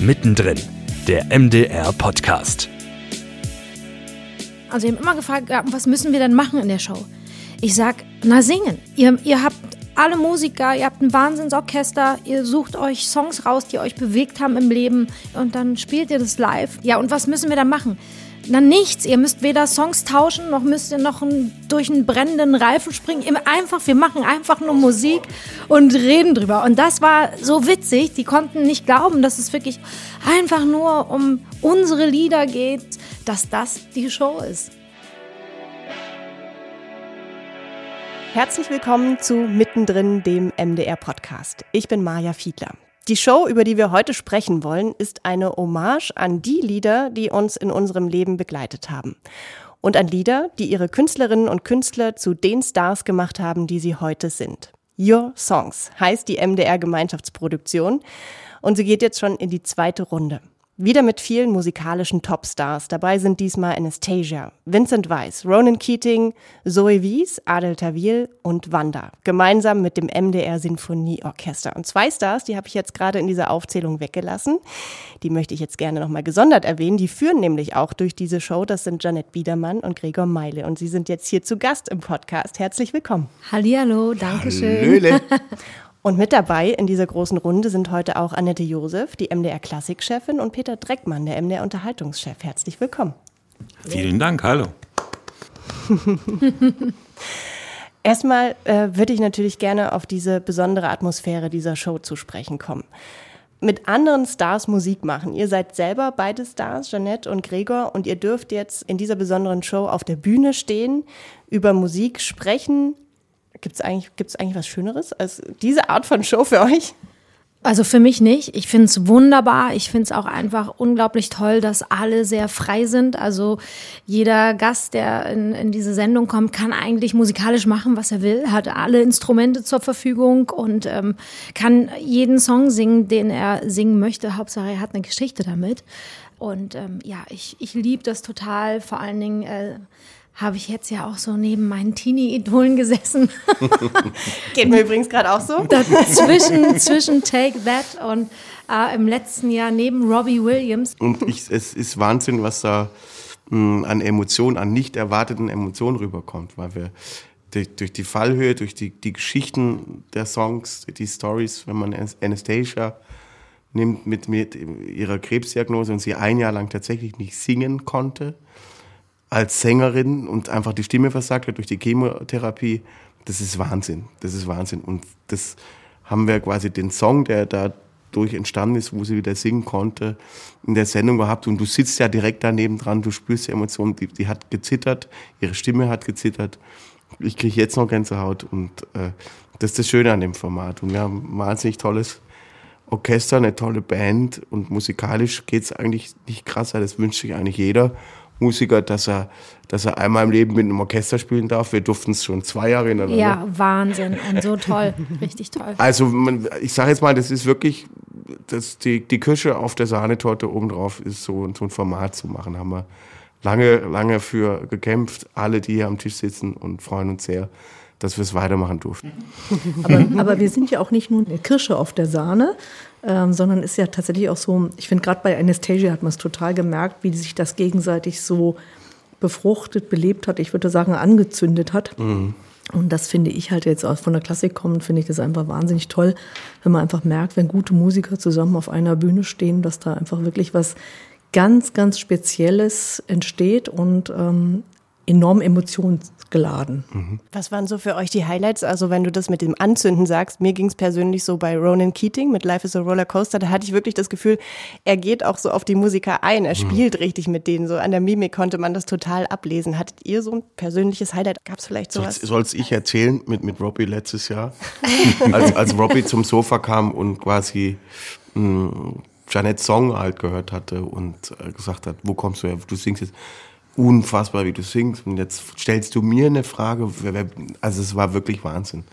Mittendrin, der MDR-Podcast. Also, wir haben immer gefragt, was müssen wir denn machen in der Show? Ich sag, na singen. Ihr, ihr habt alle Musiker, ihr habt ein Wahnsinnsorchester, ihr sucht euch Songs raus, die euch bewegt haben im Leben und dann spielt ihr das live. Ja, und was müssen wir da machen? Na nichts, ihr müsst weder Songs tauschen, noch müsst ihr noch ein, durch einen brennenden Reifen springen. Einfach, wir machen einfach nur Musik und reden drüber. Und das war so witzig, die konnten nicht glauben, dass es wirklich einfach nur um unsere Lieder geht, dass das die Show ist. Herzlich willkommen zu Mittendrin, dem MDR-Podcast. Ich bin Maja Fiedler. Die Show, über die wir heute sprechen wollen, ist eine Hommage an die Lieder, die uns in unserem Leben begleitet haben. Und an Lieder, die ihre Künstlerinnen und Künstler zu den Stars gemacht haben, die sie heute sind. Your Songs heißt die MDR-Gemeinschaftsproduktion und sie geht jetzt schon in die zweite Runde. Wieder mit vielen musikalischen Topstars. Dabei sind diesmal Anastasia, Vincent Weiss, Ronan Keating, Zoe Wies, Adel Tawil und Wanda. Gemeinsam mit dem MDR Sinfonieorchester. Und zwei Stars, die habe ich jetzt gerade in dieser Aufzählung weggelassen. Die möchte ich jetzt gerne nochmal gesondert erwähnen. Die führen nämlich auch durch diese Show. Das sind Janet Biedermann und Gregor Meile. Und sie sind jetzt hier zu Gast im Podcast. Herzlich willkommen. Hallihallo, danke schön. Hallöle. Und mit dabei in dieser großen Runde sind heute auch Annette Josef, die MDR Klassikchefin, und Peter Dreckmann, der MDR Unterhaltungschef. Herzlich willkommen. Vielen Dank, hallo. Erstmal äh, würde ich natürlich gerne auf diese besondere Atmosphäre dieser Show zu sprechen kommen. Mit anderen Stars Musik machen. Ihr seid selber beide Stars, Jeanette und Gregor, und ihr dürft jetzt in dieser besonderen Show auf der Bühne stehen, über Musik sprechen. Gibt es eigentlich, gibt's eigentlich was Schöneres als diese Art von Show für euch? Also für mich nicht. Ich finde es wunderbar. Ich finde es auch einfach unglaublich toll, dass alle sehr frei sind. Also jeder Gast, der in, in diese Sendung kommt, kann eigentlich musikalisch machen, was er will, hat alle Instrumente zur Verfügung und ähm, kann jeden Song singen, den er singen möchte. Hauptsache, er hat eine Geschichte damit. Und ähm, ja, ich, ich liebe das total. Vor allen Dingen äh, habe ich jetzt ja auch so neben meinen Teenie-Idolen gesessen. Geht mir übrigens gerade auch so. Dazwischen, zwischen Take That und äh, im letzten Jahr neben Robbie Williams. Und ich, es ist Wahnsinn, was da mh, an Emotionen, an nicht erwarteten Emotionen rüberkommt, weil wir durch, durch die Fallhöhe, durch die, die Geschichten der Songs, die Stories, wenn man Anastasia nimmt mit, mit ihrer Krebsdiagnose und sie ein Jahr lang tatsächlich nicht singen konnte, als Sängerin und einfach die Stimme versagt hat durch die Chemotherapie, das ist Wahnsinn. Das ist Wahnsinn. Und das haben wir quasi den Song, der dadurch entstanden ist, wo sie wieder singen konnte, in der Sendung gehabt. Und du sitzt ja direkt daneben dran, du spürst die Emotionen, die, die hat gezittert, ihre Stimme hat gezittert. Ich kriege jetzt noch Gänsehaut und äh, das ist das Schöne an dem Format. Und wir haben ein wahnsinnig tolles Orchester, eine tolle Band und musikalisch geht's eigentlich nicht krasser, das wünscht sich eigentlich jeder. Musiker, dass er, dass er einmal im Leben mit einem Orchester spielen darf. Wir durften es schon zwei Jahre hintereinander. Ja, Wahnsinn. Und so toll. Richtig toll. Also man, ich sage jetzt mal, das ist wirklich das, die, die Kirsche auf der Sahnetorte obendrauf ist so, so ein Format zu machen. Haben wir lange, lange für gekämpft. Alle, die hier am Tisch sitzen und freuen uns sehr, dass wir es weitermachen durften. Aber, aber wir sind ja auch nicht nur eine Kirsche auf der Sahne, ähm, sondern ist ja tatsächlich auch so, ich finde gerade bei Anastasia hat man es total gemerkt, wie sich das gegenseitig so befruchtet, belebt hat, ich würde sagen angezündet hat. Mhm. Und das finde ich halt jetzt auch von der Klassik kommend, finde ich das einfach wahnsinnig toll, wenn man einfach merkt, wenn gute Musiker zusammen auf einer Bühne stehen, dass da einfach wirklich was ganz, ganz Spezielles entsteht und ähm, enorm emotionsgeladen. Was waren so für euch die Highlights? Also wenn du das mit dem Anzünden sagst, mir ging es persönlich so bei Ronan Keating mit Life is a Roller Coaster, da hatte ich wirklich das Gefühl, er geht auch so auf die Musiker ein, er spielt richtig mit denen. So an der Mimik konnte man das total ablesen. Hattet ihr so ein persönliches Highlight? Gab es vielleicht sowas? Soll es ich erzählen mit, mit Robbie letztes Jahr? als, als Robbie zum Sofa kam und quasi mh, Janets Song halt gehört hatte und äh, gesagt hat, wo kommst du her? Du singst jetzt unfassbar, wie du singst. Und jetzt stellst du mir eine Frage. Also es war wirklich Wahnsinn.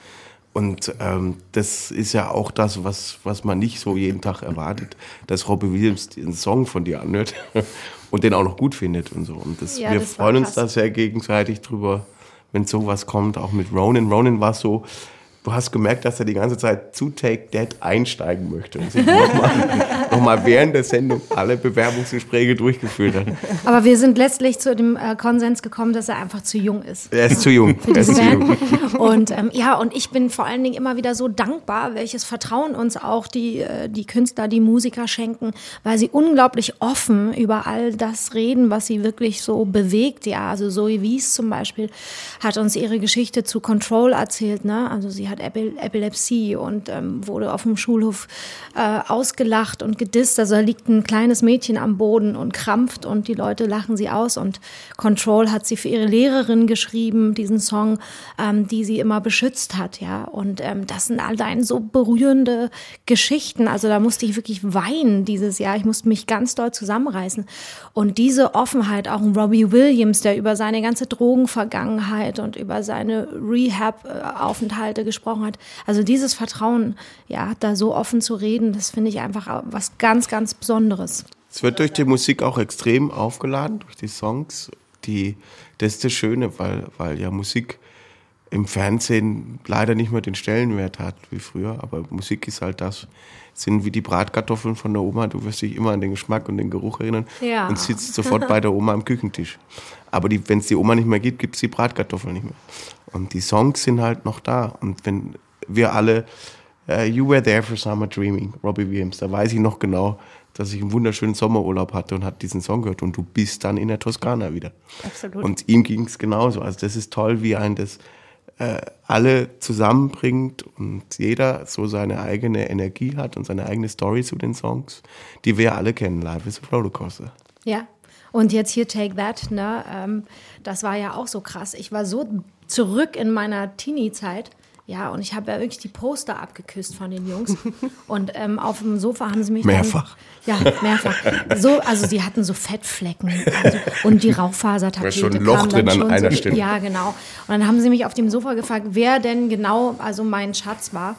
Und ähm, das ist ja auch das, was, was man nicht so jeden Tag erwartet, dass Robbie Williams den Song von dir anhört und den auch noch gut findet und so. Und das, Ja, wir das freuen uns da sehr gegenseitig drüber, wenn sowas kommt, auch mit Ronan. Ronan war so, du hast gemerkt, dass er die ganze Zeit zu Take That einsteigen möchte und sich nochmal noch mal während der Sendung alle Bewerbungsgespräche durchgeführt hat. Aber wir sind letztlich zu dem äh, Konsens gekommen, dass er einfach zu jung ist. Er ist zu jung. Für ist zu jung. Und ähm, ja, und ich bin vor allen Dingen immer wieder so dankbar, welches Vertrauen uns auch die, äh, die Künstler, die Musiker schenken, weil sie unglaublich offen über all das reden, was sie wirklich so bewegt. Ja, also Zoe Wies zum Beispiel hat uns ihre Geschichte zu Control erzählt. Ne? Also sie hat Epil Epilepsie und ähm, wurde auf dem Schulhof äh, ausgelacht und gedisst. Also da liegt ein kleines Mädchen am Boden und krampft und die Leute lachen sie aus. Und Control hat sie für ihre Lehrerin geschrieben, diesen Song, ähm, die sie immer beschützt hat. Ja, und ähm, das sind allein so berührende Geschichten. Also da musste ich wirklich weinen dieses Jahr. Ich musste mich ganz doll zusammenreißen. Und diese Offenheit, auch ein Robbie Williams, der über seine ganze Drogenvergangenheit und über seine Rehab-Aufenthalte gesprochen hat. Also dieses Vertrauen, ja, da so offen zu reden, das finde ich einfach was ganz, ganz Besonderes. Es wird durch die Musik auch extrem aufgeladen, durch die Songs. Die, das ist das Schöne, weil, weil ja Musik im Fernsehen leider nicht mehr den Stellenwert hat wie früher. Aber Musik ist halt das, sind wie die Bratkartoffeln von der Oma. Du wirst dich immer an den Geschmack und den Geruch erinnern Ja. und sitzt sofort bei der Oma am Küchentisch. Aber wenn es die Oma nicht mehr gibt, gibt es die Bratkartoffeln nicht mehr. Und die Songs sind halt noch da. Und wenn wir alle, äh, You Were There for Summer Dreaming, Robbie Williams, da weiß ich noch genau, dass ich einen wunderschönen Sommerurlaub hatte und hat diesen Song gehört und du bist dann in der Toskana wieder. Absolut. Und ihm ging es genauso. Also das ist toll, wie ein das äh, alle zusammenbringt und jeder so seine eigene Energie hat und seine eigene Story zu den Songs, die wir alle kennen. Live is a Rollercoaster. Ja. Und jetzt hier Take That, ne? Ähm, das war ja auch so krass. Ich war so zurück in meiner Teenie-Zeit. Ja, und ich habe ja wirklich die Poster abgeküsst von den Jungs. Und ähm, auf dem Sofa haben sie mich Mehrfach. Dann, ja, mehrfach. So, also sie hatten so Fettflecken also, und die Raufasertapete Da ist schon ein Loch drin an einer so, Stelle. Ja, genau. Und dann haben sie mich auf dem Sofa gefragt, wer denn genau also mein Schatz war.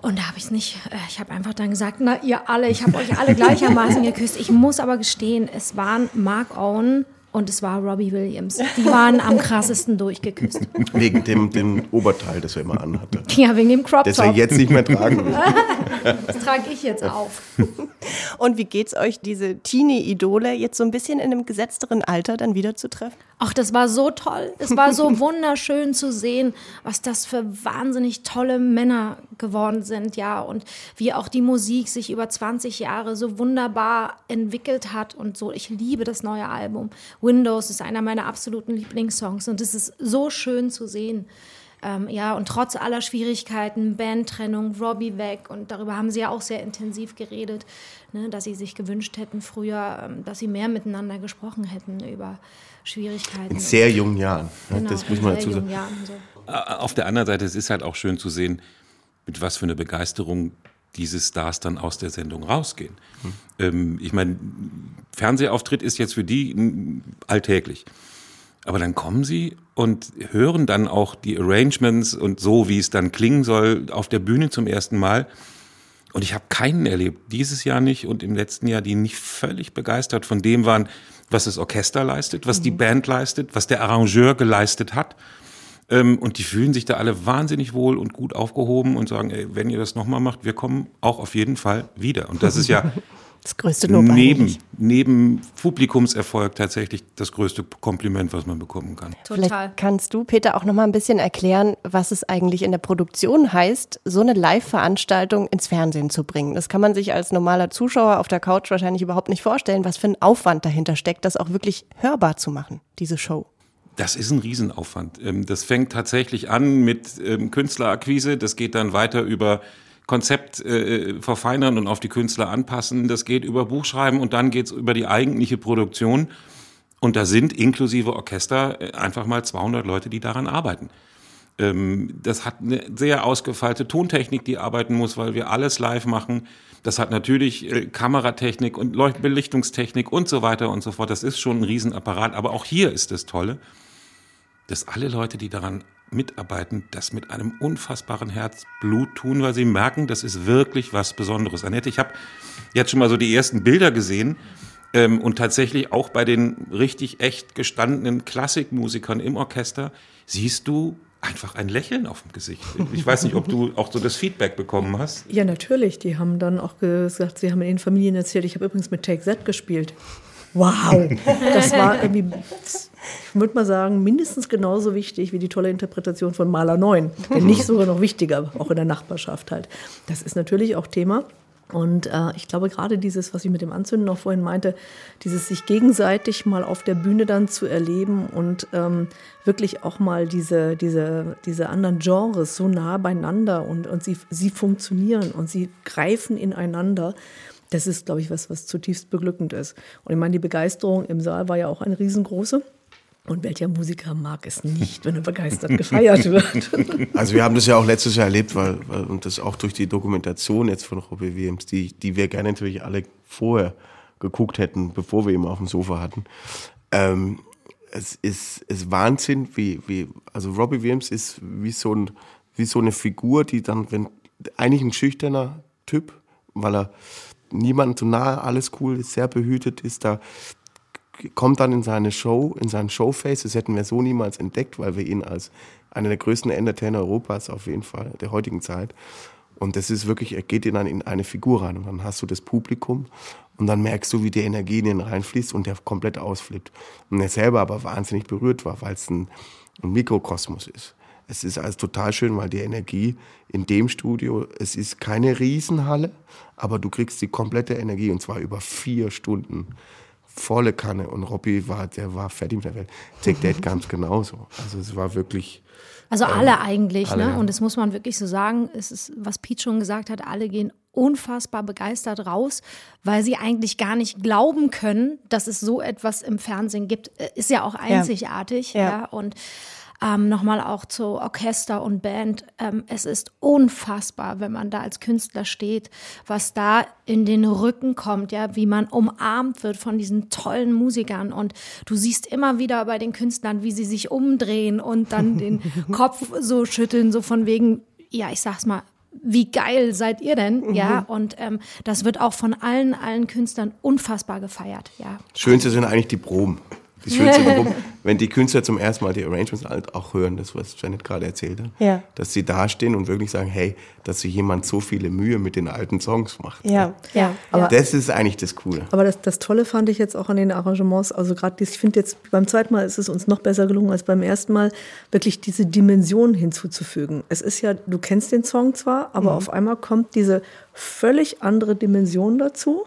Und da habe ich es nicht, äh, ich habe einfach dann gesagt, na ihr alle, ich habe euch alle gleichermaßen geküsst. Ich muss aber gestehen, es waren Mark Owen und es war Robbie Williams. Die waren am krassesten durchgeküsst. Wegen dem, dem Oberteil, das er immer anhatte. Ja, wegen dem Crop Das er Top. jetzt nicht mehr tragen will. Das trage ich jetzt auf. Und wie geht's euch, diese Teenie-Idole jetzt so ein bisschen in einem gesetzteren Alter dann wieder zu treffen? Ach, das war so toll. Es war so wunderschön zu sehen, was das für wahnsinnig tolle Männer geworden sind, ja. Und wie auch die Musik sich über 20 Jahre so wunderbar entwickelt hat und so. Ich liebe das neue Album. Windows ist einer meiner absoluten Lieblingssongs und es ist so schön zu sehen. Ähm, ja, und trotz aller Schwierigkeiten, Bandtrennung, Robbie weg und darüber haben sie ja auch sehr intensiv geredet, ne, dass sie sich gewünscht hätten früher, ähm, dass sie mehr miteinander gesprochen hätten über Schwierigkeiten. In sehr jungen Jahren. Ja, Genau, das muss man dazu sagen. Jahren so. Auf der anderen Seite, es ist halt auch schön zu sehen, mit was für eine Begeisterung diese Stars dann aus der Sendung rausgehen. Ähm, ich meine, Fernsehauftritt ist jetzt für die alltäglich. Aber dann kommen sie und hören dann auch die Arrangements und so, wie es dann klingen soll, auf der Bühne zum ersten Mal. Und ich habe keinen erlebt, dieses Jahr nicht und im letzten Jahr, die nicht völlig begeistert von dem waren, was das Orchester leistet, was die Band leistet, was der Arrangeur geleistet hat. Ähm, und die fühlen sich da alle wahnsinnig wohl und gut aufgehoben und sagen, ey, wenn ihr das nochmal macht, wir kommen auch auf jeden Fall wieder. Und das ist ja Das größte Lob neben, eigentlich. neben Publikumserfolg tatsächlich das größte Kompliment, was man bekommen kann. Total. Vielleicht kannst du, Peter, auch noch mal ein bisschen erklären, was es eigentlich in der Produktion heißt, so eine Live-Veranstaltung ins Fernsehen zu bringen. Das kann man sich als normaler Zuschauer auf der Couch wahrscheinlich überhaupt nicht vorstellen, was für ein Aufwand dahinter steckt, das auch wirklich hörbar zu machen, diese Show. Das ist ein Riesenaufwand. Ähm, Das fängt tatsächlich an mit ähm, Künstlerakquise, das geht dann weiter über Konzept äh, verfeinern und auf die Künstler anpassen, das geht über Buchschreiben und dann geht's über die eigentliche Produktion. Und da sind inklusive Orchester äh, einfach mal 200 Leute, die daran arbeiten. Ähm, Das hat eine sehr ausgefeilte Tontechnik, die arbeiten muss, weil wir alles live machen. Das hat natürlich äh, Kameratechnik und Belichtungstechnik und so weiter und so fort. Das ist schon ein Riesenapparat. Aber auch hier ist das Tolle, dass alle Leute, die daran mitarbeiten, das mit einem unfassbaren Herzblut tun, weil sie merken, das ist wirklich was Besonderes. Annette, ich habe jetzt schon mal so die ersten Bilder gesehen ähm, und tatsächlich auch bei den richtig echt gestandenen Klassikmusikern im Orchester siehst du einfach ein Lächeln auf dem Gesicht. Ich weiß nicht, ob du auch so das Feedback bekommen hast. Ja, natürlich. Die haben dann auch gesagt, sie haben in den Familien erzählt, ich habe übrigens mit Take Z gespielt. Wow, das war irgendwie, ich würde mal sagen, mindestens genauso wichtig wie die tolle Interpretation von Maler 9. Wenn nicht sogar noch wichtiger, auch in der Nachbarschaft halt. Das ist natürlich auch Thema. Und äh, ich glaube, gerade dieses, was ich mit dem Anzünden noch vorhin meinte, dieses sich gegenseitig mal auf der Bühne dann zu erleben und ähm, wirklich auch mal diese, diese, diese anderen Genres so nah beieinander und, und sie, sie funktionieren und sie greifen ineinander. Das ist, glaube ich, was, was zutiefst beglückend ist. Und ich meine, die Begeisterung im Saal war ja auch eine riesengroße. Und welcher Musiker mag es nicht, wenn er begeistert gefeiert wird? Also wir haben das ja auch letztes Jahr erlebt, weil, weil und das auch durch die Dokumentation jetzt von Robbie Williams, die, die wir gerne natürlich alle vorher geguckt hätten, bevor wir ihn auf dem Sofa hatten. Ähm, es ist, ist Wahnsinn, wie, wie, also Robbie Williams ist wie so, ein, wie so eine Figur, die dann, wenn, eigentlich ein schüchterner Typ, weil er niemand so nahe, alles cool, ist sehr behütet, ist da kommt dann in seine Show, in seinen Showface. Das hätten wir so niemals entdeckt, weil wir ihn als einer der größten Entertainer Europas auf jeden Fall der heutigen Zeit. Und das ist wirklich, er geht dann in eine Figur rein und dann hast du das Publikum und dann merkst du, wie die Energie in ihn reinfließt und der komplett ausflippt. Und er selber aber wahnsinnig berührt war, weil es ein, ein Mikrokosmos ist. Es ist alles total schön, weil die Energie in dem Studio, es ist keine Riesenhalle, aber du kriegst die komplette Energie und zwar über vier Stunden volle Kanne und Robbie war, der war fertig mit der Welt. Take That ganz genauso. Also es war wirklich. Also ähm, alle eigentlich, alle, ne? Ja. Und das muss man wirklich so sagen. Es ist, was Pete schon gesagt hat, alle gehen unfassbar begeistert raus, weil sie eigentlich gar nicht glauben können, dass es so etwas im Fernsehen gibt. Äh, ist ja auch einzigartig, ja. ja. ja. Und ähm, Nochmal auch zu Orchester und Band. Ähm, es ist unfassbar, wenn man da als Künstler steht, was da in den Rücken kommt, ja, wie man umarmt wird von diesen tollen Musikern. Und du siehst immer wieder bei den Künstlern, wie sie sich umdrehen und dann den Kopf so schütteln, so von wegen, ja, ich sag's mal, wie geil seid ihr denn? Mhm. Ja, und ähm, das wird auch von allen, allen Künstlern unfassbar gefeiert. Ja. Schönste sind eigentlich die Proben. Die schönste warum, wenn die Künstler zum ersten Mal die Arrangements halt auch hören, das was Janet gerade erzählt hat, ja. dass sie dastehen und wirklich sagen, hey, dass sich jemand so viele Mühe mit den alten Songs macht. Ja, ja. Aber das ist eigentlich das Coole. Aber das, das Tolle fand ich jetzt auch an den Arrangements, also gerade ich finde jetzt beim zweiten Mal ist es uns noch besser gelungen als beim ersten Mal, wirklich diese Dimension hinzuzufügen. Es ist ja, du kennst den Song zwar, aber mhm. auf einmal kommt diese völlig andere Dimension dazu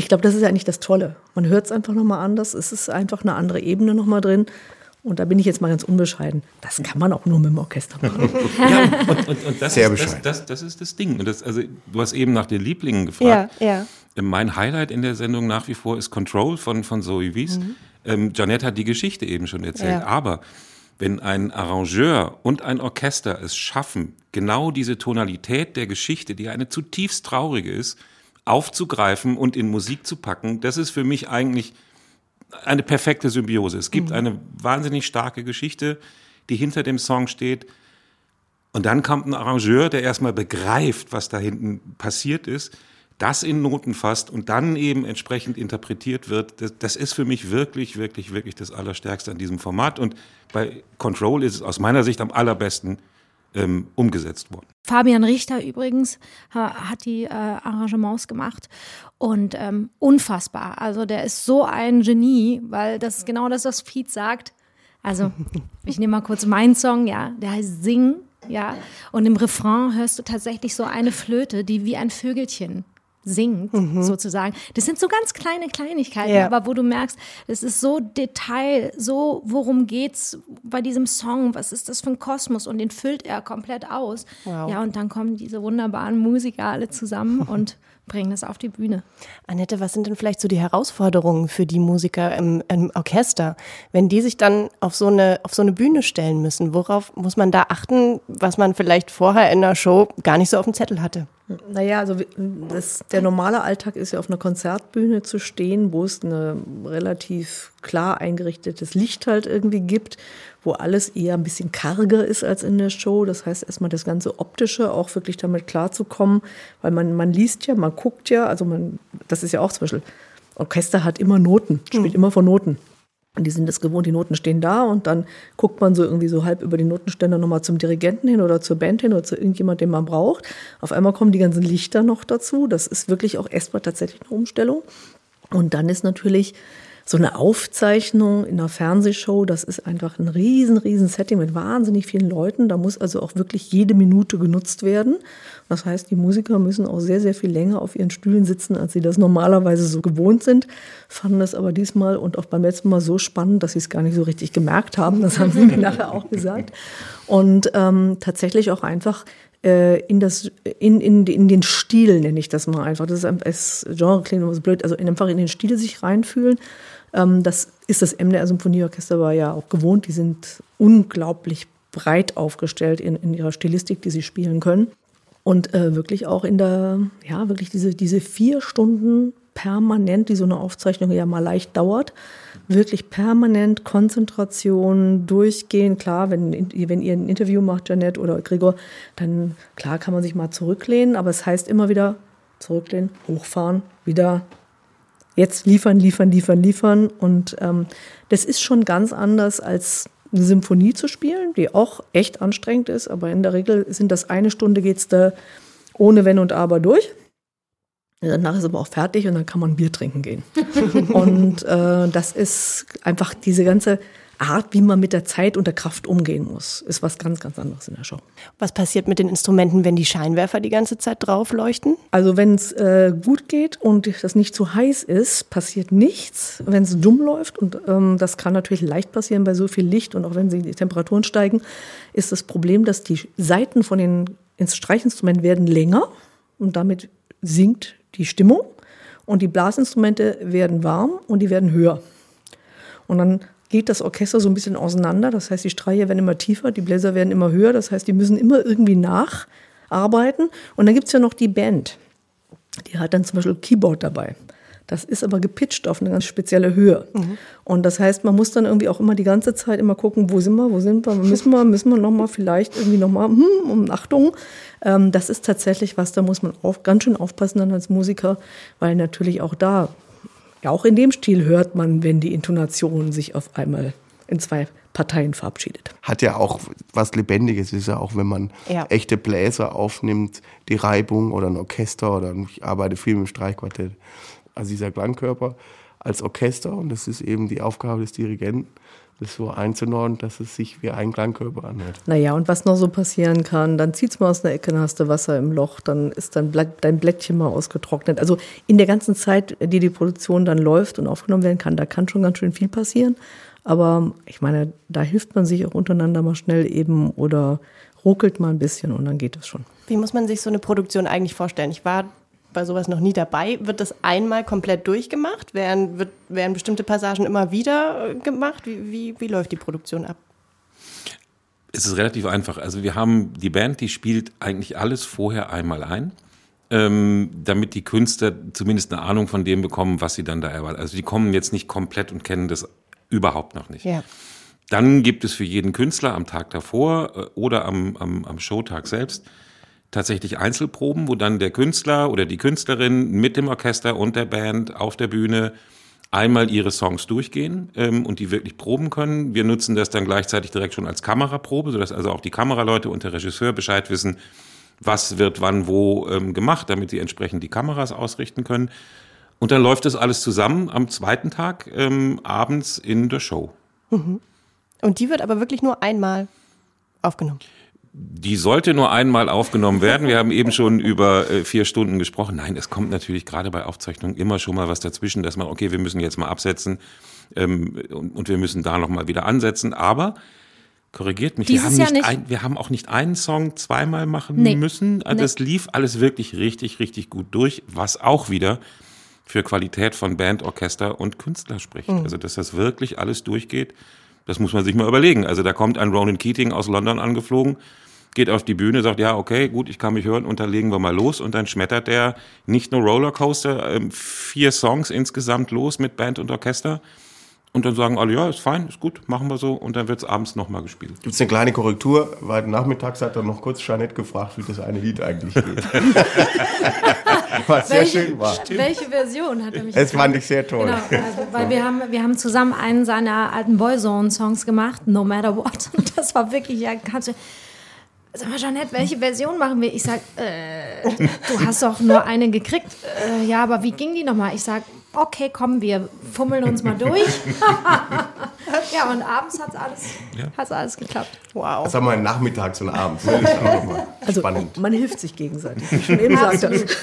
ich glaube, das ist ja eigentlich das Tolle. Man hört es einfach nochmal anders. Es ist einfach eine andere Ebene nochmal drin. Und da bin ich jetzt mal ganz unbescheiden. Das kann man auch nur mit dem Orchester machen. ja, und, und, und das, Sehr ist, das, das, das, ist das Ding. Das, also, du hast eben nach den Lieblingen gefragt. Ja, ja. Ähm, mein Highlight in der Sendung nach wie vor ist Control von, von Zoe Wies. Mhm. Ähm, Janette hat die Geschichte eben schon erzählt. Ja. Aber wenn ein Arrangeur und ein Orchester es schaffen, genau diese Tonalität der Geschichte, die eine zutiefst traurige ist, aufzugreifen und in Musik zu packen, das ist für mich eigentlich eine perfekte Symbiose. Es gibt mhm. eine wahnsinnig starke Geschichte, die hinter dem Song steht. Und dann kommt ein Arrangeur, der erstmal begreift, was da hinten passiert ist, das in Noten fasst und dann eben entsprechend interpretiert wird. Das, das ist für mich wirklich, wirklich, wirklich das Allerstärkste an diesem Format. Und bei Control ist es aus meiner Sicht am allerbesten ähm, umgesetzt worden. Fabian Richter übrigens hat die äh, Arrangements gemacht und ähm, unfassbar. Also der ist so ein Genie, weil das ist genau das, was Pete sagt. Also ich nehme mal kurz meinen Song, ja, der heißt Sing, ja, und im Refrain hörst du tatsächlich so eine Flöte, die wie ein Vögelchen singt, mhm. sozusagen. Das sind so ganz kleine Kleinigkeiten, ja. aber wo du merkst, es ist so Detail, so worum geht's bei diesem Song, was ist das für ein Kosmos und den füllt er komplett aus. Wow. Ja, und dann kommen diese wunderbaren Musiker alle zusammen und bringen das auf die Bühne. Annette, was sind denn vielleicht so die Herausforderungen für die Musiker im, im, Orchester, wenn die sich dann auf so, eine, auf so eine Bühne stellen müssen? Worauf muss man da achten, was man vielleicht vorher in der Show gar nicht so auf dem Zettel hatte? Naja, also das, der normale Alltag ist ja auf einer Konzertbühne zu stehen, wo es ein relativ klar eingerichtetes Licht halt irgendwie gibt, wo alles eher ein bisschen karger ist als in der Show. Das heißt erstmal das ganze Optische auch wirklich damit klarzukommen, weil man, man liest ja, man guckt ja, also man, das ist ja auch zum Beispiel, Orchester hat immer Noten, spielt hm. immer von Noten. Die sind es gewohnt, die Noten stehen da und dann guckt man so irgendwie so halb über die Notenständer nochmal zum Dirigenten hin oder zur Band hin oder zu irgendjemand, den man braucht. Auf einmal kommen die ganzen Lichter noch dazu. Das ist wirklich auch erstmal tatsächlich eine Umstellung. Und dann ist natürlich so eine Aufzeichnung in einer Fernsehshow, das ist einfach ein riesen, riesen Setting mit wahnsinnig vielen Leuten. Da muss also auch wirklich jede Minute genutzt werden. Das heißt, die Musiker müssen auch sehr, sehr viel länger auf ihren Stühlen sitzen, als sie das normalerweise so gewohnt sind. Fanden das aber diesmal und auch beim letzten Mal so spannend, dass sie es gar nicht so richtig gemerkt haben. Das haben sie mir nachher auch gesagt. Und ähm, tatsächlich auch einfach äh, in, das, in, in, in den Stil, nenne ich das mal einfach. Das ist das Genre klingt immer so blöd, also einfach in den Stil sich reinfühlen. Ähm, das ist das MDR Symphonieorchester war ja auch gewohnt. Die sind unglaublich breit aufgestellt in, in ihrer Stilistik, die sie spielen können. Und äh, wirklich auch in der, ja, wirklich diese, diese vier Stunden permanent, die so eine Aufzeichnung ja mal leicht dauert, wirklich permanent Konzentration, durchgehen. Klar, wenn, wenn ihr ein Interview macht, Janet oder Gregor, dann klar kann man sich mal zurücklehnen, aber es heißt immer wieder zurücklehnen, hochfahren, wieder jetzt liefern, liefern, liefern, liefern. Und ähm, das ist schon ganz anders als eine Symphonie zu spielen, die auch echt anstrengend ist, aber in der Regel sind das eine Stunde geht's da ohne Wenn und Aber durch. Danach ist aber auch fertig und dann kann man Bier trinken gehen. und äh, das ist einfach diese ganze Art, wie man mit der Zeit und der Kraft umgehen muss, ist was ganz, ganz anderes in der Show. Was passiert mit den Instrumenten, wenn die Scheinwerfer die ganze Zeit drauf leuchten? Also wenn es äh, gut geht und das nicht zu heiß ist, passiert nichts. Wenn es dumm läuft, und ähm, das kann natürlich leicht passieren bei so viel Licht und auch wenn die Temperaturen steigen, ist das Problem, dass die Seiten von den Streichinstrumenten werden länger und damit sinkt die Stimmung und die Blasinstrumente werden warm und die werden höher. Und dann geht das Orchester so ein bisschen auseinander. Das heißt, die Streicher werden immer tiefer, die Bläser werden immer höher. Das heißt, die müssen immer irgendwie nacharbeiten. Und dann gibt es ja noch die Band. Die hat dann zum Beispiel Keyboard dabei. Das ist aber gepitcht auf eine ganz spezielle Höhe. Mhm. Und das heißt, man muss dann irgendwie auch immer die ganze Zeit immer gucken, wo sind wir, wo sind wir, müssen wir, müssen wir nochmal vielleicht irgendwie nochmal, hm, um Achtung. Ähm, das ist tatsächlich was, da muss man auch ganz schön aufpassen dann als Musiker, weil natürlich auch da ja, auch in dem Stil hört man, wenn die Intonation sich auf einmal in zwei Parteien verabschiedet. Hat ja auch was Lebendiges, ist ja auch, wenn man ja. echte Bläser aufnimmt, die Reibung oder ein Orchester oder ich arbeite viel mit dem Streichquartett. Also dieser Klangkörper als Orchester und das ist eben die Aufgabe des Dirigenten das so einzunordnen, dass es sich wie ein Klangkörper anhört. Naja, und was noch so passieren kann, dann zieht es mal aus einer Ecke, dann hast du Wasser im Loch, dann ist dann dein Blättchen mal ausgetrocknet. Also in der ganzen Zeit, die die Produktion dann läuft und aufgenommen werden kann, da kann schon ganz schön viel passieren. Aber ich meine, da hilft man sich auch untereinander mal schnell eben oder ruckelt mal ein bisschen und dann geht es schon. Wie muss man sich so eine Produktion eigentlich vorstellen? Ich war bei sowas noch nie dabei. Wird das einmal komplett durchgemacht? Werden, wird, werden bestimmte Passagen immer wieder äh, gemacht? Wie, wie, wie läuft die Produktion ab? Es ist relativ einfach. Also wir haben die Band, die spielt eigentlich alles vorher einmal ein, ähm, damit die Künstler zumindest eine Ahnung von dem bekommen, was sie dann da erwarten. Also die kommen jetzt nicht komplett und kennen das überhaupt noch nicht. Ja. Dann gibt es für jeden Künstler am Tag davor äh, oder am, am, am Showtag selbst tatsächlich Einzelproben, wo dann der Künstler oder die Künstlerin mit dem Orchester und der Band auf der Bühne einmal ihre Songs durchgehen ähm, und die wirklich proben können. Wir nutzen das dann gleichzeitig direkt schon als Kameraprobe, sodass also auch die Kameraleute und der Regisseur Bescheid wissen, was wird wann wo ähm, gemacht, damit sie entsprechend die Kameras ausrichten können. Und dann läuft das alles zusammen am zweiten Tag ähm, abends in der Show. Mhm. Und die wird aber wirklich nur einmal aufgenommen. Die sollte nur einmal aufgenommen werden. Wir haben eben schon über äh, vier Stunden gesprochen. Nein, es kommt natürlich gerade bei Aufzeichnungen immer schon mal was dazwischen, dass man, okay, wir müssen jetzt mal absetzen ähm, und, und wir müssen da nochmal wieder ansetzen. Aber korrigiert mich, wir haben, nicht, nicht. Ein, wir haben auch nicht einen Song zweimal machen nee. müssen. Also nee. Das lief alles wirklich richtig, richtig gut durch, was auch wieder für Qualität von Band, Orchester und Künstler spricht. Mhm. Also dass das wirklich alles durchgeht. Das muss man sich mal überlegen. Also da kommt ein Ronan Keating aus London angeflogen, geht auf die Bühne, sagt, ja, okay, gut, ich kann mich hören, und dann legen wir mal los. Und dann schmettert der nicht nur Rollercoaster, ähm, vier Songs insgesamt los mit Band und Orchester. Und dann sagen alle, ja, ist fein, ist gut, machen wir so. Und dann wird es abends nochmal gespielt. Gibt es eine kleine Korrektur, weil nachmittags hat er noch kurz Jeanette gefragt, wie das eine Lied eigentlich geht. Was sehr welche, schön war. Welche Version hat er mich Es fand ich sehr toll. Genau, also, weil wir haben, wir haben zusammen einen seiner alten Boyzone-Songs gemacht, No Matter What. Und das war wirklich, ja, kannst du. Sag mal, Jeanette, welche Version machen wir? Ich sag, äh, du hast doch nur eine gekriegt. Äh, ja, aber wie ging die nochmal? Ich sag, okay, komm, wir fummeln uns mal durch. ja, und abends hat's alles, hat's alles geklappt. Wow. Das haben wir nachmittags und abends. Das ist auch nochmal Also spannend. man hilft sich gegenseitig. Schon eben sagte. Absolut,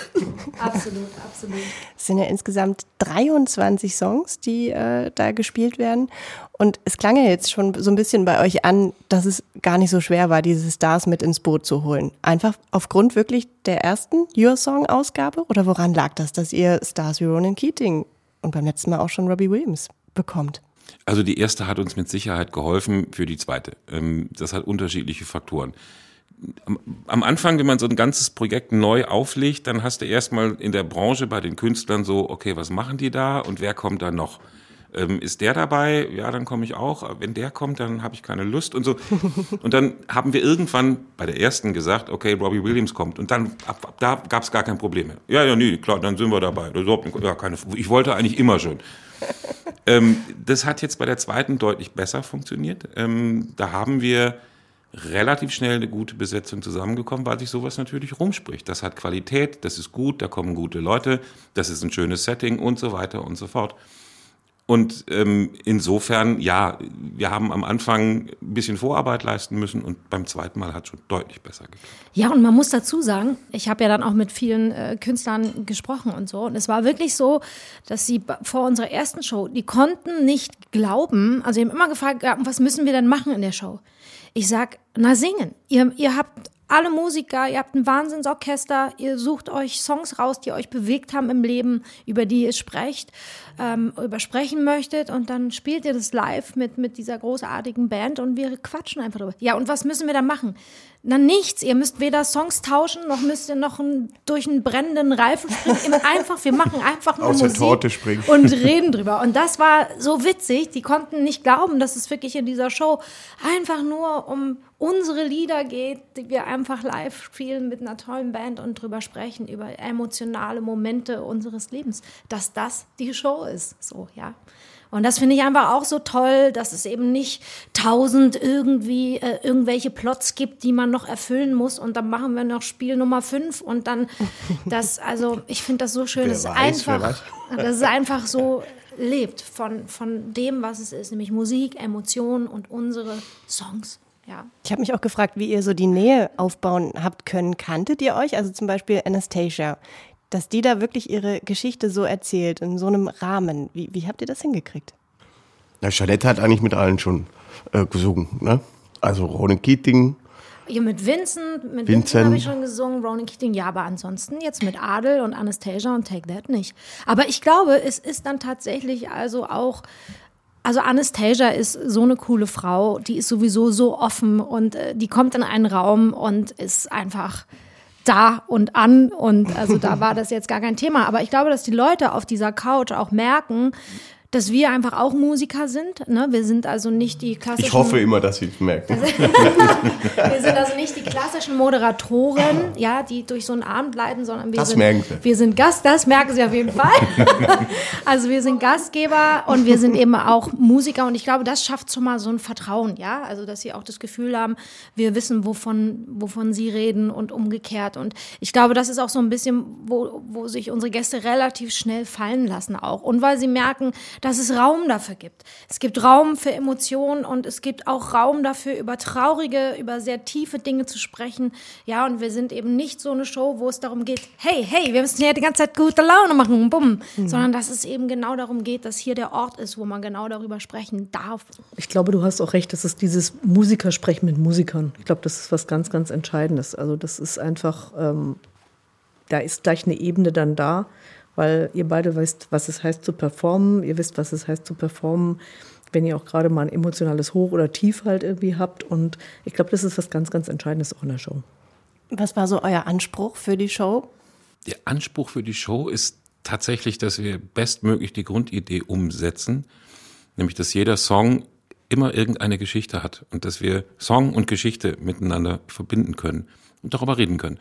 absolut, absolut. Es sind ja insgesamt 23 Songs, die äh, da gespielt werden. Und es klang ja jetzt schon so ein bisschen bei euch an, dass es gar nicht so schwer war, diese Stars mit ins Boot zu holen. Einfach aufgrund wirklich der ersten Your Song-Ausgabe? Oder woran lag das, dass ihr Stars wie Ronan Keating und beim letzten Mal auch schon Robbie Williams bekommt? Also die erste hat uns mit Sicherheit geholfen für die zweite. Ähm, Das hat unterschiedliche Faktoren. Am- Anfang, wenn man so ein ganzes Projekt neu auflegt, dann hast du erstmal in der Branche bei den Künstlern so, okay, was machen die da und wer kommt da noch? Ähm, ist der dabei? Ja, dann komme ich auch. Wenn der kommt, dann habe ich keine Lust und so. Und dann haben wir irgendwann bei der ersten gesagt, okay, Robbie Williams kommt. Und dann ab, ab da gab es gar kein Problem mehr. Ja, ja, nee, klar, dann sind wir dabei. Ja, keine, ich wollte eigentlich immer schon. Ähm, das hat jetzt bei der zweiten deutlich besser funktioniert. Ähm, da haben wir relativ schnell eine gute Besetzung zusammengekommen, weil sich sowas natürlich rumspricht. Das hat Qualität, das ist gut, da kommen gute Leute, das ist ein schönes Setting und so weiter und so fort. Und ähm, insofern, ja, wir haben am Anfang ein bisschen Vorarbeit leisten müssen und beim zweiten Mal hat es schon deutlich besser geklappt. Ja, und man muss dazu sagen, ich habe ja dann auch mit vielen äh, Künstlern gesprochen und so. Und es war wirklich so, dass sie vor unserer ersten Show, die konnten nicht glauben, also sie haben immer gefragt, was müssen wir denn machen in der Show? Ich sag, na singen. Ihr, ihr habt alle Musiker, ihr habt ein Wahnsinnsorchester, ihr sucht euch Songs raus, die euch bewegt haben im Leben, über die ihr sprecht, ähm, über sprechen möchtet und dann spielt ihr das live mit, mit dieser großartigen Band und wir quatschen einfach drüber. Ja, und was müssen wir da machen? Na nichts, ihr müsst weder Songs tauschen, noch müsst ihr noch ein, durch einen brennenden Reifen springen. Einfach, wir machen einfach nur Aus der Musik Torte springen. und reden drüber. Und das war so witzig, die konnten nicht glauben, dass es wirklich in dieser Show einfach nur um unsere Lieder geht, die wir einfach live spielen mit einer tollen Band und drüber sprechen, über emotionale Momente unseres Lebens, dass das die Show ist, so, ja. Und das finde ich einfach auch so toll, dass es eben nicht tausend irgendwie äh, irgendwelche Plots gibt, die man noch erfüllen muss und dann machen wir noch Spiel Nummer fünf und dann das, also ich finde das so schön, Wer dass es einfach, dass es einfach so lebt von, von dem, was es ist, nämlich Musik, Emotionen und unsere Songs. Ja. Ich habe mich auch gefragt, wie ihr so die Nähe aufbauen habt können. Kanntet ihr euch? Also zum Beispiel Anastasia, dass die da wirklich ihre Geschichte so erzählt, in so einem Rahmen. Wie, wie habt ihr das hingekriegt? Na, Jeanette hat eigentlich mit allen schon äh, gesungen. Ne? Also Ronan Keating, Ja, mit Vincent, mit Vincent, Vincent. habe ich schon gesungen, Ronan Keating, ja, aber ansonsten jetzt mit Adel und Anastasia und Take That nicht. Aber ich glaube, es ist dann tatsächlich also auch, also Anastasia ist so eine coole Frau, die ist sowieso so offen und äh, die kommt in einen Raum und ist einfach da und an und also da war das jetzt gar kein Thema. Aber ich glaube, dass die Leute auf dieser Couch auch merken, dass wir einfach auch Musiker sind. Ne? Wir sind also nicht die klassischen. ich hoffe immer, dass sie es merken. Wir sind also nicht die klassischen Moderatoren, ja, die durch so einen Abend leiten, sondern wir Das sind, merken sie. wir sind Gast, das merken sie auf jeden Fall. also wir sind Gastgeber und wir sind eben auch Musiker und ich glaube, das schafft schon mal so ein Vertrauen, ja, also dass sie auch das Gefühl haben, wir wissen, wovon, wovon sie reden und umgekehrt und ich glaube, das ist auch so ein bisschen, wo, wo sich unsere Gäste relativ schnell fallen lassen auch und weil sie merken, dass es Raum dafür gibt. Es gibt Raum für Emotionen und es gibt auch Raum dafür, über traurige, über sehr tiefe Dinge zu sprechen. Ja, und wir sind eben nicht so eine Show, wo es darum geht, hey, hey, wir müssen ja die ganze Zeit gute Laune machen, bumm, sondern dass es eben genau darum geht, dass hier der Ort ist, wo man genau darüber sprechen darf. Ich glaube, du hast auch recht, das ist dieses Musikersprechen mit Musikern. Ich glaube, das ist was ganz, ganz Entscheidendes. Also das ist einfach, ähm, da ist gleich eine Ebene dann da, weil ihr beide wisst, was es heißt zu performen. Ihr wisst, was es heißt zu performen, wenn ihr auch gerade mal ein emotionales Hoch oder Tief halt irgendwie habt. Und ich glaube, das ist was ganz, ganz Entscheidendes auch in der Show. Was war so euer Anspruch für die Show? Der Anspruch für die Show ist tatsächlich, dass wir bestmöglich die Grundidee umsetzen. Nämlich, dass jeder Song immer irgendeine Geschichte hat und dass wir Song und Geschichte miteinander verbinden können und darüber reden können.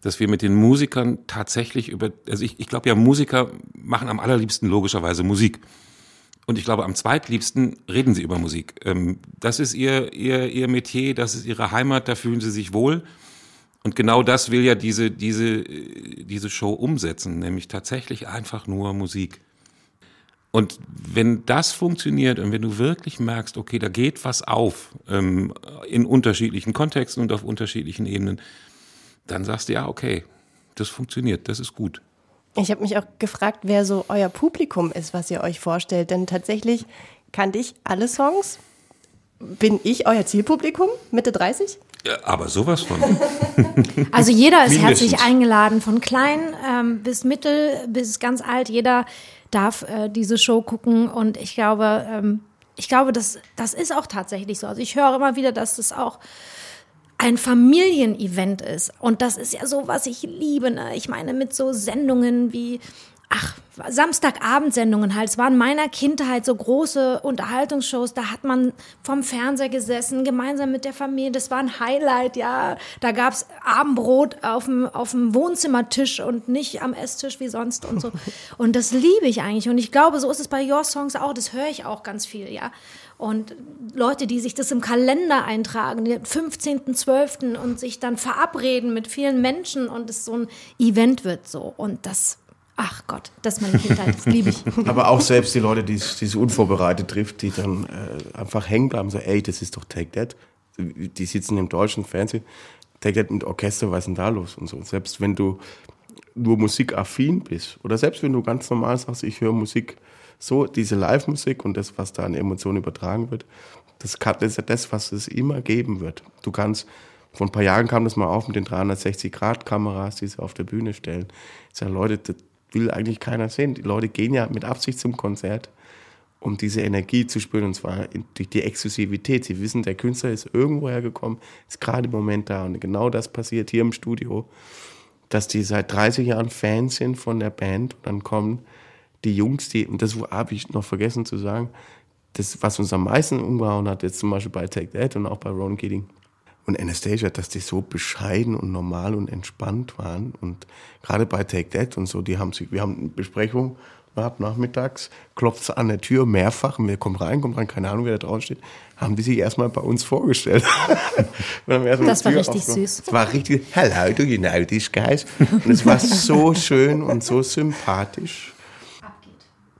Dass wir mit den Musikern tatsächlich über, also ich, ich glaube ja, Musiker machen am allerliebsten logischerweise Musik. Und ich glaube, am zweitliebsten reden sie über Musik. Ähm, das ist ihr, ihr, ihr Metier, das ist ihre Heimat, da fühlen sie sich wohl. Und genau das will ja diese, diese, diese Show umsetzen, nämlich tatsächlich einfach nur Musik. Und wenn das funktioniert und wenn du wirklich merkst, okay, da geht was auf ähm, in unterschiedlichen Kontexten und auf unterschiedlichen Ebenen, dann sagst du ja, okay, das funktioniert, das ist gut. Ich habe mich auch gefragt, wer so euer Publikum ist, was ihr euch vorstellt. Denn tatsächlich kannte ich alle Songs. Bin ich euer Zielpublikum, Mitte 30? Ja, aber sowas von. Also jeder ist Mindestens. herzlich eingeladen, von klein ähm, bis mittel bis ganz alt. Jeder darf äh, diese Show gucken und ich glaube, ähm, ich glaube, das, das ist auch tatsächlich so. Also ich höre immer wieder, dass das auch ein Familienevent ist. Und das ist ja so, was ich liebe. Ne? Ich meine, mit so Sendungen wie, ach, Samstagabendsendungen halt. Es waren in meiner Kindheit so große Unterhaltungsshows. Da hat man vom Fernseher gesessen, gemeinsam mit der Familie. Das war ein Highlight, ja. Da gab's Abendbrot auf dem, auf dem Wohnzimmertisch und nicht am Esstisch wie sonst und so. Und das liebe ich eigentlich. Und ich glaube, so ist es bei Your Songs auch. Das höre ich auch ganz viel, ja. Und Leute, die sich das im Kalender eintragen, den 15.12. und sich dann verabreden mit vielen Menschen und es so ein Event wird so. Und das, ach Gott, das ist meine Kindheit, das liebe ich. Aber auch selbst die Leute, die es unvorbereitet trifft, die dann äh, einfach hängen bleiben, so, ey, das ist doch Take That. Die sitzen im deutschen Fernsehen, Take That mit Orchester, was ist denn da los und so. Selbst wenn du nur musikaffin bist oder selbst wenn du ganz normal sagst, ich höre Musik, so diese Live-Musik und das, was da an Emotionen übertragen wird, das, ist ja das, was es immer geben wird. Du kannst, vor ein paar Jahren kam das mal auf mit den 360-Grad-Kameras, die sie auf der Bühne stellen. Ich sage, Leute, will eigentlich keiner sehen. Die Leute gehen ja mit Absicht zum Konzert, um diese Energie zu spüren, und zwar durch die Exklusivität. Sie wissen, der Künstler ist irgendwo hergekommen, ist gerade im Moment da. Und genau das passiert hier im Studio, dass die seit 30 Jahren Fans sind von der Band und dann kommen die Jungs, die, und das habe ich noch vergessen zu sagen, das, was uns am meisten umgehauen hat, jetzt zum Beispiel bei Take That und auch bei Ron Keating und Anastasia, dass die so bescheiden und normal und entspannt waren. Und gerade bei Take That und so, die haben sich, wir haben eine Besprechung gehabt nachmittags, klopft an der Tür mehrfach, und wir kommen rein, kommt rein, keine Ahnung, wer da draußen steht, haben die sich erstmal bei uns vorgestellt. Das war richtig aufgemacht. süß. Es war richtig, hello, do you know these guys? Und es war so schön und so sympathisch.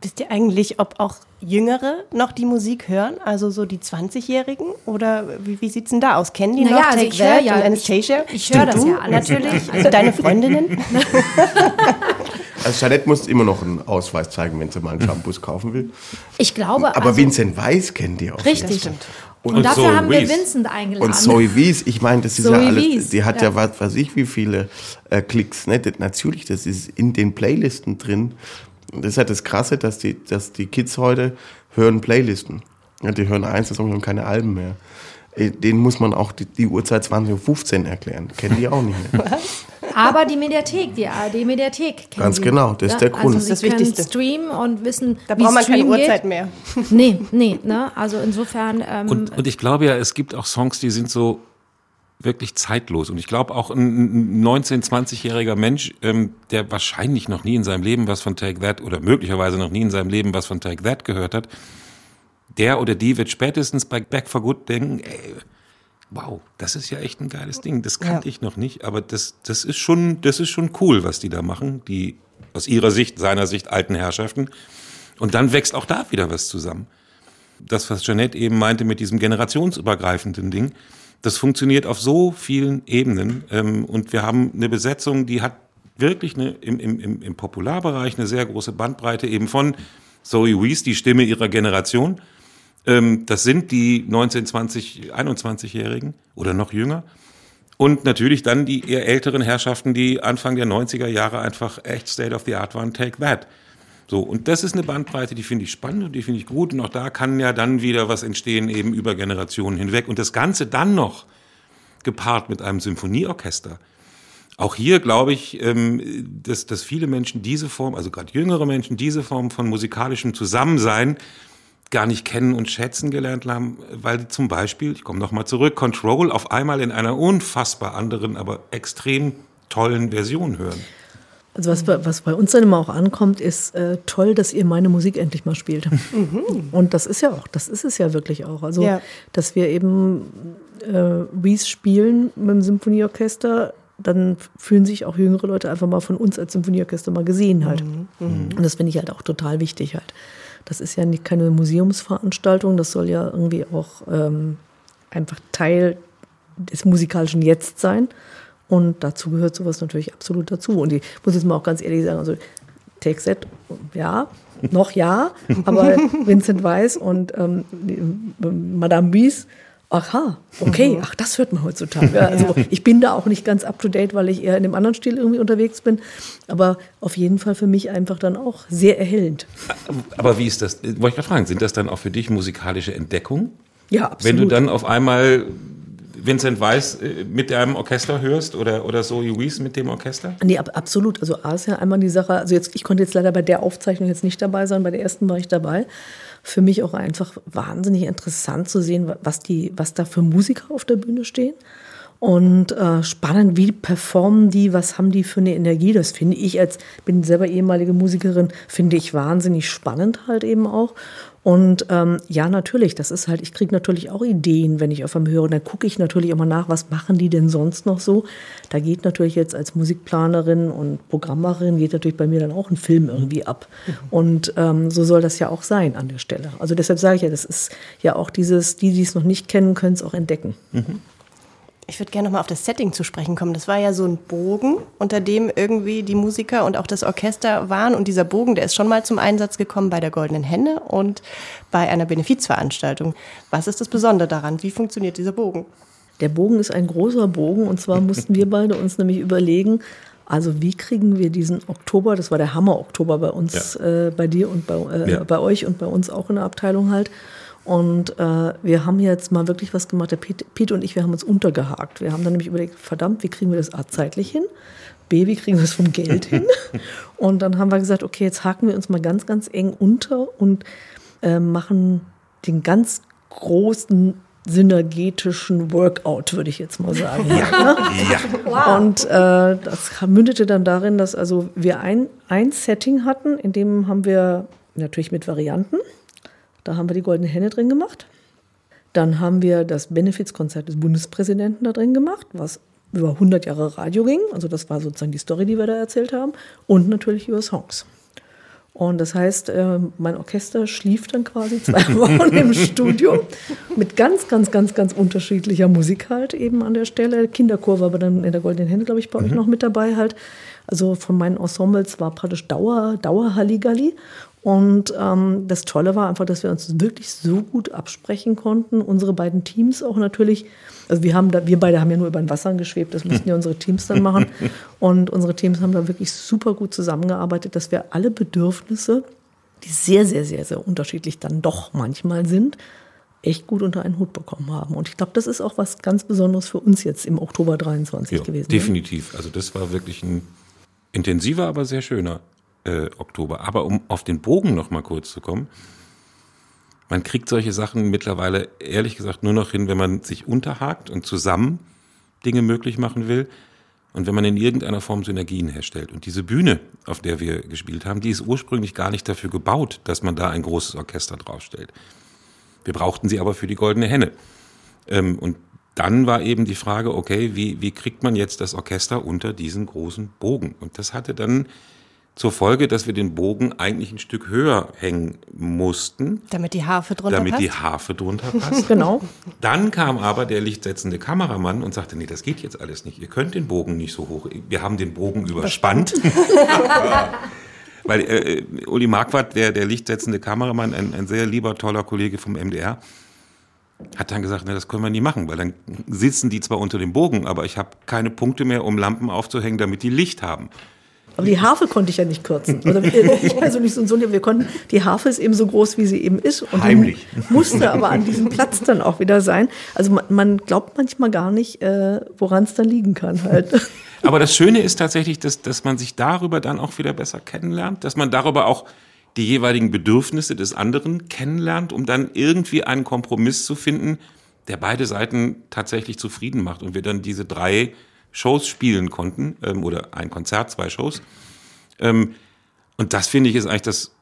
Wisst ihr eigentlich, ob auch Jüngere noch die Musik hören? Also so die 20-Jährigen? Oder wie, wie sieht's denn da aus? Kennen die Naja, noch also Take ich höre That ja- und Anastasia? ich höre Stimmt, das du? ja alles. Natürlich. Also deine Freundinnen? Also Jeanette muss immer noch einen Ausweis zeigen, wenn sie mal einen Shampoo kaufen will. Ich glaube, Aber also, Vincent Weiss kennt die auch. richtig. Und, Und dafür Zoe haben wir. Vincent eingeladen. Und Zoe Wies, ich meine, das ist Zoe ja alles, Wies, die hat ja, ja. was weiß ich, wie viele äh, Klicks. Ne? Das, natürlich, das ist in den Playlisten drin. Das ist ja das Krasse, dass die, dass die Kids heute hören Playlisten. Ja, die hören Einzelsongs und keine Alben mehr. Äh, Denen muss man auch die, die Uhrzeit 20.15 Uhr erklären. Kennen die auch nicht mehr. Aber die Mediathek, die ARD-Mediathek kennen Ganz Sie. genau, das ist der Grund. Also Das Sie ist das können Wichtigste. streamen und wissen, Da wie braucht man keine Stream Uhrzeit geht. mehr. Nee, nee, ne? Also insofern, ähm, Und, und ich glaube ja, es gibt auch Songs, die sind so wirklich zeitlos. Und ich glaube auch ein ein 19-, 20-jähriger Mensch, ähm, der wahrscheinlich noch nie in seinem Leben was von Take That oder möglicherweise noch nie in seinem Leben was von Take That gehört hat, der oder die wird spätestens bei Back for Good denken, ey, wow, das ist ja echt ein geiles Ding. Das kannte ich noch nicht, aber das, das ist schon, das ist schon cool, was die da machen, die aus ihrer Sicht, seiner Sicht alten Herrschaften. Und dann wächst auch da wieder was zusammen das, was Jeanette eben meinte mit diesem generationsübergreifenden Ding, das funktioniert auf so vielen Ebenen. Ähm, und wir haben eine Besetzung, die hat wirklich eine, im, im, im, Popularbereich eine sehr große Bandbreite eben von Zoe Wees, die Stimme ihrer Generation. Ähm, das sind die 19, 20, 21-Jährigen oder noch jünger. Und natürlich dann die eher älteren Herrschaften, die Anfang der 90er Jahre einfach echt State of the Art waren, Take That. So, und das ist eine Bandbreite, die finde ich spannend und die finde ich gut. Und auch da kann ja dann wieder was entstehen, eben über Generationen hinweg. Und das Ganze dann noch gepaart mit einem Symphonieorchester. Auch hier glaube ich, ähm, dass, dass viele Menschen diese Form, also gerade jüngere Menschen, diese Form von musikalischem Zusammensein gar nicht kennen und schätzen gelernt haben, weil zum Beispiel, ich komme nochmal zurück, Control auf einmal in einer unfassbar anderen, aber extrem tollen Version hören. Also was, bei- was bei uns dann immer auch ankommt, ist äh, toll, dass ihr meine Musik endlich mal spielt. Und das ist ja auch, das ist es ja wirklich auch. Also, Ja. dass wir eben äh, Wies spielen mit dem Symphonieorchester, dann fühlen sich auch jüngere Leute einfach mal von uns als Symphonieorchester mal gesehen halt. Und das finde ich halt auch total wichtig halt. Das ist ja nicht keine Museumsveranstaltung, das soll ja irgendwie auch ähm, einfach Teil des musikalischen Jetzt sein. Und dazu gehört sowas natürlich absolut dazu. Und ich muss jetzt mal auch ganz ehrlich sagen, also Take Set, ja, noch ja, aber Vincent Weiss und ähm, Madame Wies, aha, okay, ach, das hört man heutzutage. Also ich bin da auch nicht ganz up to date, weil ich eher in dem anderen Stil irgendwie unterwegs bin, aber auf jeden Fall für mich einfach dann auch sehr erhellend. Aber wie ist das? Wollte ich gerade fragen, sind das dann auch für dich musikalische Entdeckungen? Ja, absolut. Wenn du dann auf einmal Vincent Weiss äh, mit deinem Orchester hörst oder, oder Zoe Wies mit dem Orchester? Nee, ab, absolut. Also A ist ja einmal die Sache, also jetzt, ich konnte jetzt leider bei der Aufzeichnung jetzt nicht dabei sein, bei der ersten war ich dabei. Für mich auch einfach wahnsinnig interessant zu sehen, was, die, was da für Musiker auf der Bühne stehen. Und äh, spannend, wie performen die, was haben die für eine Energie? Das finde ich als, bin selber ehemalige Musikerin, finde ich wahnsinnig spannend halt eben auch. Und ähm, ja, natürlich, das ist halt, ich kriege natürlich auch Ideen, wenn ich auf einem höre. Dann gucke ich natürlich immer nach, was machen die denn sonst noch so. Da geht natürlich jetzt als Musikplanerin und Programmerin, geht natürlich bei mir dann auch ein Film irgendwie ab. Und ähm, so soll das ja auch sein an der Stelle. Also deshalb sage ich ja, das ist ja auch dieses, die, die es noch nicht kennen, können es auch entdecken. Ich würde gerne nochmal auf das Setting zu sprechen kommen. Das war ja so ein Bogen, unter dem irgendwie die Musiker und auch das Orchester waren. Und dieser Bogen, der ist schon mal zum Einsatz gekommen bei der Goldenen Henne und bei einer Benefizveranstaltung. Was ist das Besondere daran? Wie funktioniert dieser Bogen? Der Bogen ist ein großer Bogen und zwar mussten wir beide uns nämlich überlegen, also wie kriegen wir diesen Oktober, das war der Hammer-Oktober bei uns, äh, bei dir und bei, äh, Ja. bei euch und bei uns auch in der Abteilung halt. Und äh, wir haben jetzt mal wirklich was gemacht, der Pete, Pete und ich, wir haben uns untergehakt. Wir haben dann nämlich überlegt, verdammt, wie kriegen wir das A zeitlich hin? B, wie kriegen wir das vom Geld hin? Und dann haben wir gesagt, okay, jetzt haken wir uns mal ganz, ganz eng unter und äh, machen den ganz großen synergetischen Workout, würde ich jetzt mal sagen. Ja. Ja. Und äh, das mündete dann darin, dass also wir ein, ein Setting hatten, in dem haben wir natürlich mit Varianten, da haben wir die Goldene Henne drin gemacht. Dann haben wir das Benefizkonzert des Bundespräsidenten da drin gemacht, was über 100 Jahre Radio ging. Also das war sozusagen die Story, die wir da erzählt haben. Und natürlich über Songs. Und das heißt, äh, mein Orchester schlief dann quasi zwei Wochen im Studio mit ganz, ganz, ganz, ganz unterschiedlicher Musik halt eben an der Stelle. Kinderchor war aber dann in der Goldenen Hände, glaube ich, bei euch noch mit dabei halt. Also von meinen Ensembles war praktisch Dauer, Dauer Halligalli. Und ähm, das Tolle war einfach, dass wir uns wirklich so gut absprechen konnten. Unsere beiden Teams auch natürlich. Also wir haben da, wir beide haben ja nur über den Wasser geschwebt, das mussten ja unsere Teams dann machen. Und unsere Teams haben da wirklich super gut zusammengearbeitet, dass wir alle Bedürfnisse, die sehr, sehr, sehr, sehr unterschiedlich dann doch manchmal sind, echt gut unter einen Hut bekommen haben. Und ich glaube, das ist auch was ganz Besonderes für uns jetzt im Oktober 23 Ja, gewesen. ne? definitiv. Also das war wirklich ein intensiver, aber sehr schöner äh, Oktober. Aber um auf den Bogen noch mal kurz zu kommen, man kriegt solche Sachen mittlerweile ehrlich gesagt nur noch hin, wenn man sich unterhakt und zusammen Dinge möglich machen will und wenn man in irgendeiner Form Synergien herstellt. Und diese Bühne, auf der wir gespielt haben, die ist ursprünglich gar nicht dafür gebaut, dass man da ein großes Orchester draufstellt. Wir brauchten sie aber für die Goldene Henne. Ähm, und dann war eben die Frage, okay, wie, wie kriegt man jetzt das Orchester unter diesen großen Bogen? Und das hatte dann zur Folge, dass wir den Bogen eigentlich ein Stück höher hängen mussten, Damit die Harfe drunter damit passt? die Harfe drunter passt. Genau. Dann kam aber der lichtsetzende Kameramann und sagte, nee, das geht jetzt alles nicht. Ihr könnt den Bogen nicht so hoch. Wir haben den Bogen überspannt. Weil äh, Uli Marquardt, der, der lichtsetzende Kameramann, ein, ein sehr lieber, toller Kollege vom MDR, hat dann gesagt, ne, das können wir nie machen, weil dann sitzen die zwar unter dem Bogen, aber ich habe keine Punkte mehr, um Lampen aufzuhängen, damit die Licht haben. Aber die Harfe konnte ich ja nicht kürzen. Oder ich persönlich so und so, wir konnten, die Harfe ist eben so groß, wie sie eben ist. Und Heimlich. Musste aber an diesem Platz dann auch wieder sein. Also man, man glaubt manchmal gar nicht, äh, woran es dann liegen kann halt. Aber das Schöne ist tatsächlich, dass, dass man sich darüber dann auch wieder besser kennenlernt, dass man darüber auch die jeweiligen Bedürfnisse des anderen kennenlernt, um dann irgendwie einen Kompromiss zu finden, der beide Seiten tatsächlich zufrieden macht und wir dann diese drei Shows spielen konnten ähm, oder ein Konzert, zwei Shows. Ähm, und das finde ich ist eigentlich das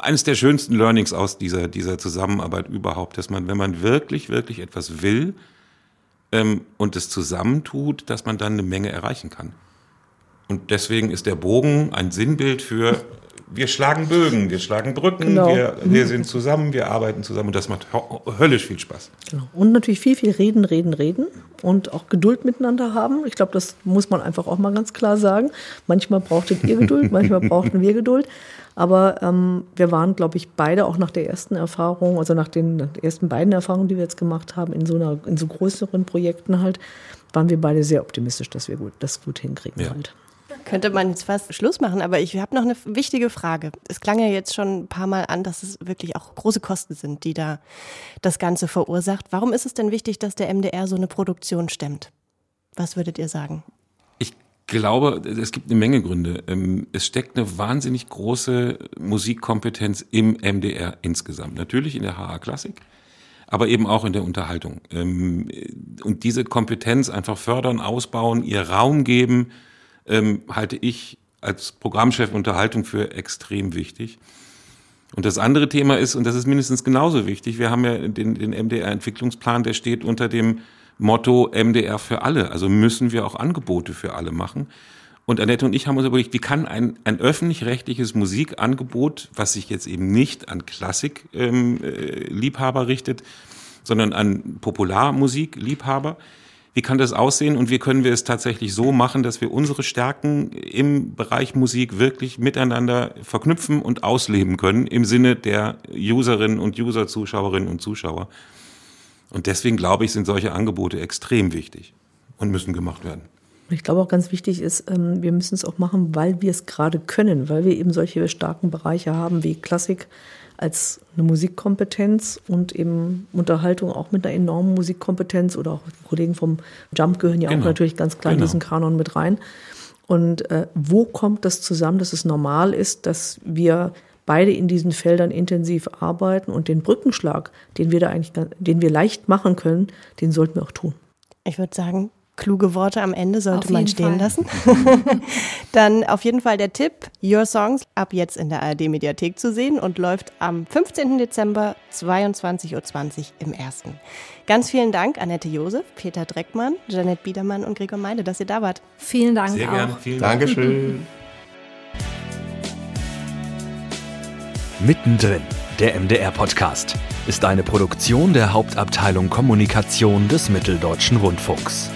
eines der schönsten Learnings aus dieser dieser Zusammenarbeit überhaupt, dass man, wenn man wirklich wirklich etwas will ähm, und es zusammentut, dass man dann eine Menge erreichen kann. Und deswegen ist der Bogen ein Sinnbild für wir schlagen Bögen, wir schlagen Brücken, genau. wir, wir sind zusammen, wir arbeiten zusammen und das macht höllisch viel Spaß. Genau. Und natürlich viel, viel reden, reden, reden und auch Geduld miteinander haben. Ich glaube, das muss man einfach auch mal ganz klar sagen. Manchmal brauchtet ihr Geduld, manchmal brauchten wir Geduld. Aber ähm, wir waren, glaube ich, beide auch nach der ersten Erfahrung, also nach den ersten beiden Erfahrungen, die wir jetzt gemacht haben, in so, einer, in so größeren Projekten halt, waren wir beide sehr optimistisch, dass wir gut, das gut hinkriegen ja. halt. Könnte man jetzt fast Schluss machen, aber ich habe noch eine wichtige Frage. Es klang ja jetzt schon ein paar Mal an, dass es wirklich auch große Kosten sind, die da das Ganze verursacht. Warum ist es denn wichtig, dass der MDR so eine Produktion stemmt? Was würdet ihr sagen? Ich glaube, es gibt eine Menge Gründe. Ähm, es steckt eine wahnsinnig große Musikkompetenz im MDR insgesamt. Natürlich in der HA Klassik, aber eben auch in der Unterhaltung. Ähm, und diese Kompetenz einfach fördern, ausbauen, ihr Raum geben, ähm, halte ich als Programmchef Unterhaltung für extrem wichtig. Und das andere Thema ist, und das ist mindestens genauso wichtig, wir haben ja den, den MDR-Entwicklungsplan, der steht unter dem Motto MDR für alle. Also müssen wir auch Angebote für alle machen. Und Annette und ich haben uns überlegt, wie kann ein, ein öffentlich-rechtliches Musikangebot, was sich jetzt eben nicht an Klassik-Liebhaber ähm, äh, richtet, sondern an Popularmusik-Liebhaber, wie kann das aussehen und wie können wir es tatsächlich so machen, dass wir unsere Stärken im Bereich Musik wirklich miteinander verknüpfen und ausleben können im Sinne der Userinnen und User, Zuschauerinnen und Zuschauer. Und deswegen glaube ich, sind solche Angebote extrem wichtig und müssen gemacht werden. Ich glaube auch ganz wichtig ist, ähm, wir müssen es auch machen, weil wir es gerade können, weil wir eben solche starken Bereiche haben wie Klassik, als eine Musikkompetenz und eben Unterhaltung auch mit einer enormen Musikkompetenz oder auch die Kollegen vom Jump gehören ja genau. auch natürlich ganz klar genau. in diesen Kanon mit rein. Und äh, wo kommt das zusammen, dass es normal ist, dass wir beide in diesen Feldern intensiv arbeiten und den Brückenschlag, den wir da eigentlich, den wir leicht machen können, den sollten wir auch tun. Ich würde sagen, kluge Worte am Ende sollte man stehen Fall. lassen. Dann auf jeden Fall der Tipp, Your Songs ab jetzt in der ARD Mediathek zu sehen und läuft am 15. Dezember 22.20 Uhr im ersten. Ganz vielen Dank, Annette Josef, Peter Dreckmann, Janet Biedermann und Gregor Meide, dass ihr da wart. Vielen Dank. Sehr gerne. Vielen Dank. Dankeschön. Mittendrin, der MDR-Podcast, ist eine Produktion der Hauptabteilung Kommunikation des Mitteldeutschen Rundfunks.